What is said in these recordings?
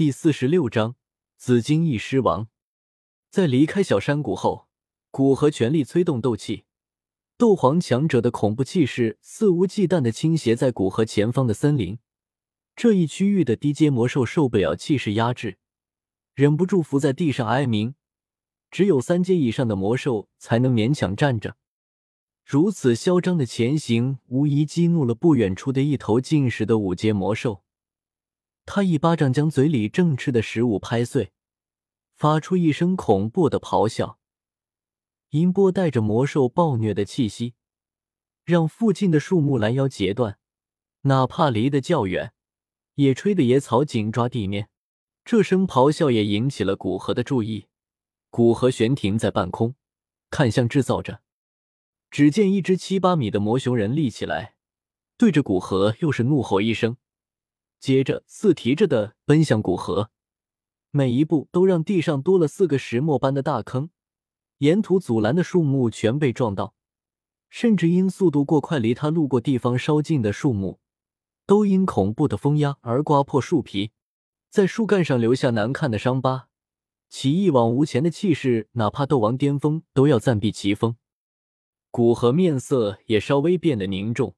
第四十六章紫金翼狮王。在离开小山谷后，古河全力催动斗气，斗皇强者的恐怖气势肆无忌惮的倾斜在古河前方的森林。这一区域的低阶魔兽受不了气势压制，忍不住伏在地上哀鸣。只有三阶以上的魔兽才能勉强站着。如此嚣张的前行，无疑激怒了不远处的一头进食的五阶魔兽。他一巴掌将嘴里正吃的食物拍碎，发出一声恐怖的咆哮。音波带着魔兽暴虐的气息，让附近的树木拦腰截断，哪怕离得较远，也吹得野草紧抓地面。这声咆哮也引起了古河的注意。古河悬停在半空，看向制造者。只见一只七八米的魔熊人立起来，对着古河又是怒吼一声，接着四蹄着的奔向古河，每一步都让地上多了四个石磨般的大坑，沿途阻拦的树木全被撞到，甚至因速度过快，离他路过地方稍近的树木，都因恐怖的风压而刮破树皮，在树干上留下难看的伤疤，其一往无前的气势，哪怕斗王巅峰都要暂避其锋。古河面色也稍微变得凝重，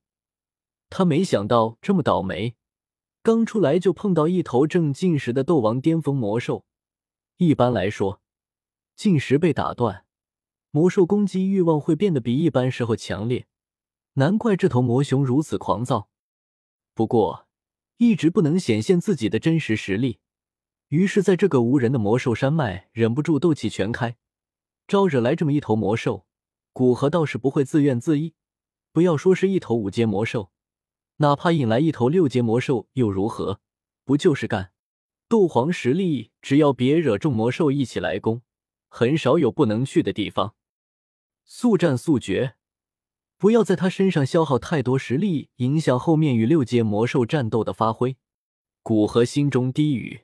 他没想到这么倒霉，刚出来就碰到一头正进食的斗王巅峰魔兽。一般来说，进食被打断，魔兽攻击欲望会变得比一般时候强烈，难怪这头魔熊如此狂躁。不过，一直不能显现自己的真实实力，于是在这个无人的魔兽山脉，忍不住斗气全开，招惹来这么一头魔兽。古河倒是不会自怨自艾，不要说是一头五阶魔兽，哪怕引来一头六阶魔兽又如何？不就是干？斗皇实力，只要别惹众魔兽一起来攻，很少有不能去的地方。速战速决，不要在他身上消耗太多实力，影响后面与六阶魔兽战斗的发挥。古河心中低语，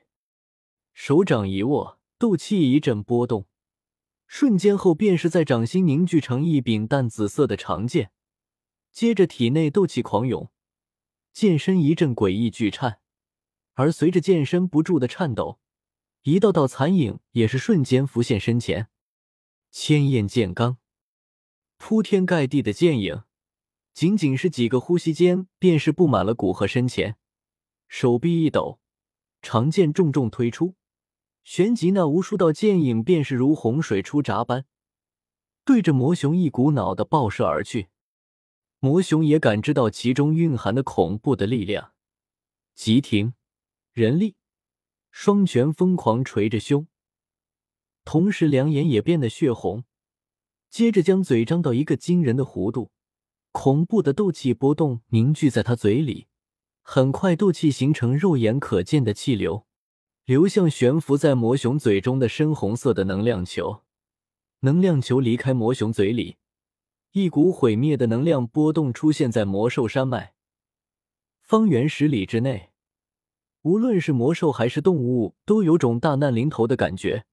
手掌一握，斗气一阵波动。瞬间后，便是在掌心凝聚成一柄淡紫色的长剑，接着体内斗气狂涌，剑身一阵诡异巨颤，而随着剑身不住的颤抖，一道道残影也是瞬间浮现身前。千焰剑罡，铺天盖地的剑影，仅仅是几个呼吸间，便是布满了古河身前。手臂一抖，长剑重重推出。旋即，那无数道剑影便是如洪水出闸般，对着魔熊一股脑的爆射而去。魔熊也感知到其中蕴含的恐怖的力量，急停，人力，双拳疯狂捶着胸，同时两眼也变得血红，接着将嘴张到一个惊人的弧度，恐怖的斗气波动凝聚在他嘴里，很快斗气形成肉眼可见的气流。流向悬浮在魔熊嘴中的深红色的能量球，能量球离开魔熊嘴里，一股毁灭的能量波动出现在魔兽山脉方圆十里之内。无论是魔兽还是动物，都有种大难临头的感觉，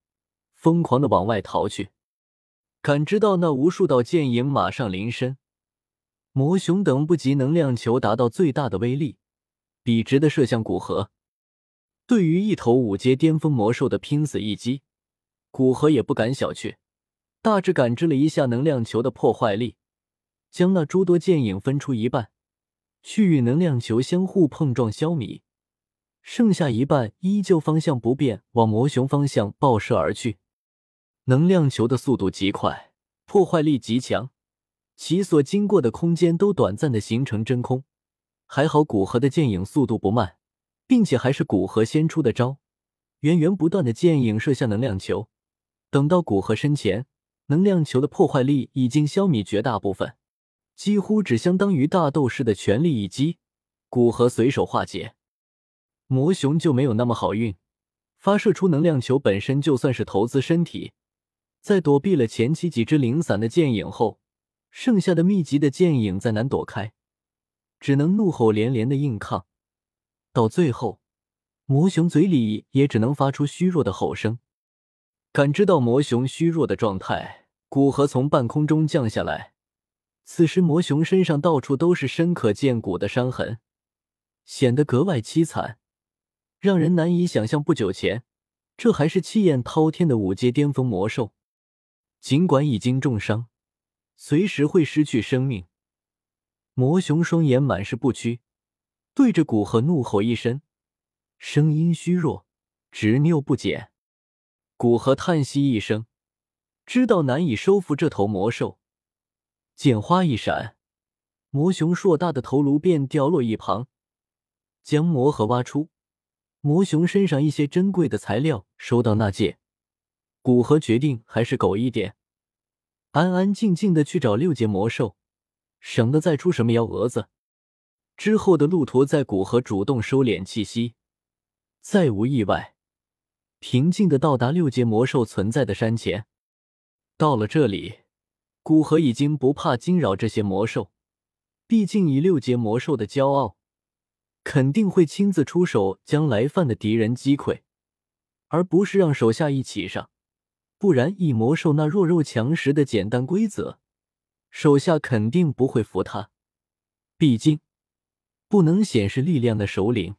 疯狂的往外逃去。感知到那无数道剑影马上临身，魔熊等不及能量球达到最大的威力，笔直的射向古河。对于一头五阶巅峰魔兽的拼死一击，古河也不敢小觑。大致感知了一下能量球的破坏力，将那诸多剑影分出一半，去与能量球相互碰撞消弭，剩下一半依旧方向不变，往魔熊方向爆射而去。能量球的速度极快，破坏力极强，其所经过的空间都短暂的形成真空。还好古河的剑影速度不慢。并且还是古河先出的招，源源不断的剑影射向能量球。等到古河身前，能量球的破坏力已经消弭绝大部分，几乎只相当于大斗士的全力一击。古河随手化解，魔熊就没有那么好运。发射出能量球本身就算是投资身体，在躲避了前期几只零散的剑影后，剩下的密集的剑影再难躲开，只能怒吼连连的硬抗。到最后，魔熊嘴里也只能发出虚弱的吼声。感知到魔熊虚弱的状态，古河从半空中降下来。此时，魔熊身上到处都是深可见骨的伤痕，显得格外凄惨，让人难以想象。不久前，这还是气焰滔天的五阶巅峰魔兽，尽管已经重伤，随时会失去生命。魔熊双眼满是不屈，对着古河怒吼一声，声音虚弱，执拗不减。古河叹息一声，知道难以收服这头魔兽。剑花一闪，魔熊硕大的头颅便掉落一旁，将魔盒挖出。魔熊身上一些珍贵的材料收到那界。古河决定还是苟一点，安安静静的去找六阶魔兽，省得再出什么幺蛾子。之后的路途，在古河主动收敛气息，再无意外，平静的到达六阶魔兽存在的山前。到了这里。古河已经不怕惊扰这些魔兽，毕竟以六阶魔兽的骄傲，肯定会亲自出手将来犯的敌人击溃，而不是让手下一起上。不然以魔兽那弱肉强食的简单规则，手下肯定不会服他。毕竟不能显示力量的首领，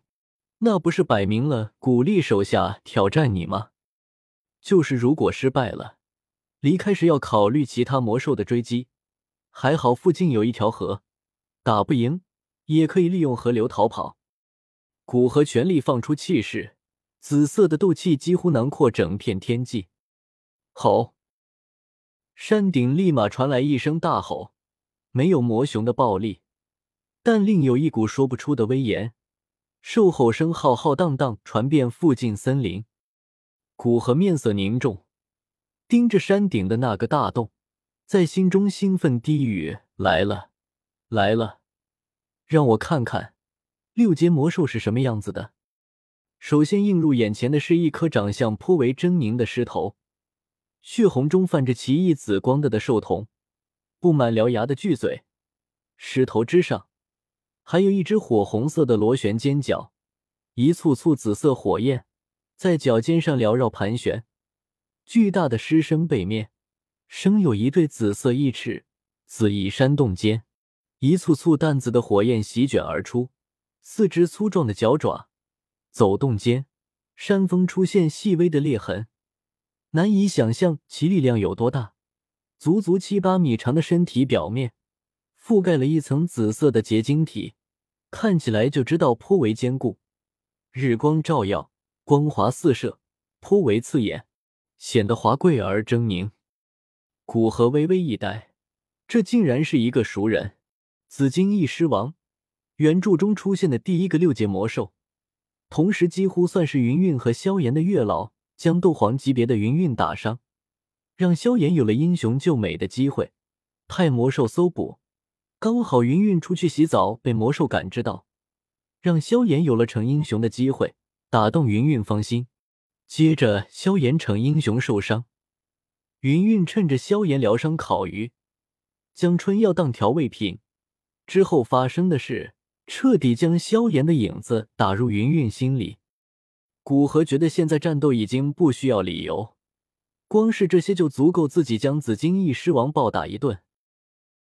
那不是摆明了鼓励手下挑战你吗？就是如果失败了。离开时要考虑其他魔兽的追击，还好附近有一条河，打不赢也可以利用河流逃跑。古河全力放出气势，紫色的斗气几乎囊括整片天际。吼！山顶立马传来一声大吼，没有魔熊的暴力，但另有一股说不出的威严。兽吼声浩浩荡荡传遍附近森林，古河面色凝重。盯着山顶的那个大洞，在心中兴奋低语：“来了，来了，让我看看六阶魔兽是什么样子的。”首先映入眼前的是一颗长相颇为狰狞的狮头，血红中泛着奇异紫光的的兽瞳，布满獠牙的巨嘴，狮头之上还有一只火红色的螺旋尖角，一簇簇紫色火焰在脚尖上缭绕盘旋。巨大的狮身背面，生有一对紫色翼翅，紫翼山洞间，一簇簇淡紫的火焰席卷而出。四只粗壮的脚爪，走动间，山峰出现细微的裂痕，难以想象其力量有多大。足足七八米长的身体表面，覆盖了一层紫色的结晶体，看起来就知道颇为坚固。日光照耀，光华四射，颇为刺眼。显得华贵而狰狞。古河微微一呆，这竟然是一个熟人——紫金翼狮王，原著中出现的第一个六阶魔兽，同时几乎算是云韵和萧炎的月老，将斗皇级别的云韵打伤，让萧炎有了英雄救美的机会，派魔兽搜捕。刚好云云出去洗澡，被魔兽感知到，让萧炎有了成英雄的机会，打动云云芳心。接着，萧炎逞英雄受伤，云云趁着萧炎疗伤烤鱼，将春药当调味品。之后发生的事，彻底将萧炎的影子打入云云心里。古河觉得现在战斗已经不需要理由，光是这些就足够自己将紫金翼狮王暴打一顿。